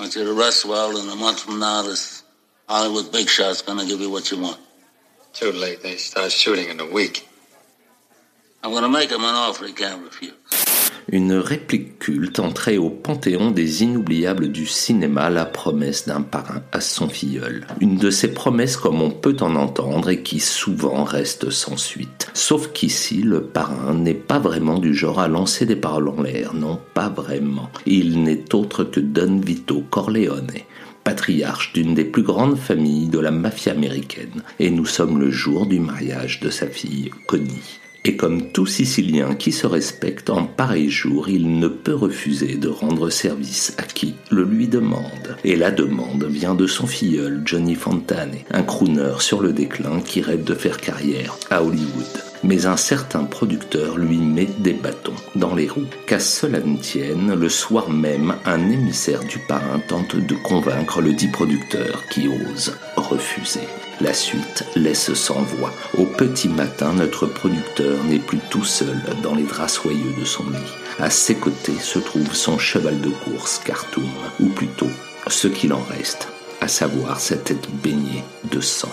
I want you to rest well, and a month from now, this Hollywood big shot's gonna give you what you want. Too late. They start shooting in a week. I'm gonna make him an offer he can't refuse. Une réplique culte entrait au panthéon des inoubliables du cinéma, la promesse d'un parrain à son filleul. Une de ces promesses comme on peut en entendre et qui souvent reste sans suite. Sauf qu'ici, le parrain n'est pas vraiment du genre à lancer des paroles en l'air, non pas vraiment. Il n'est autre que Don Vito Corleone patriarche d'une des plus grandes familles de la mafia américaine, et nous sommes le jour du mariage de sa fille Connie. Et comme tout Sicilien qui se respecte en pareil jour, il ne peut refuser de rendre service à qui le lui demande. Et la demande vient de son filleul Johnny Fontane, un crooner sur le déclin qui rêve de faire carrière à Hollywood. Mais un certain producteur lui met des bâtons dans les roues. Qu'à cela ne tienne, le soir même, un émissaire du parrain tente de convaincre le dit producteur qui ose La suite laisse sans voix. Au petit matin, notre producteur n'est plus tout seul dans les draps soyeux de son lit. À ses côtés se trouve son cheval de course, Khartoum, ou plutôt ce qu'il en reste, à savoir sa tête baignée de sang.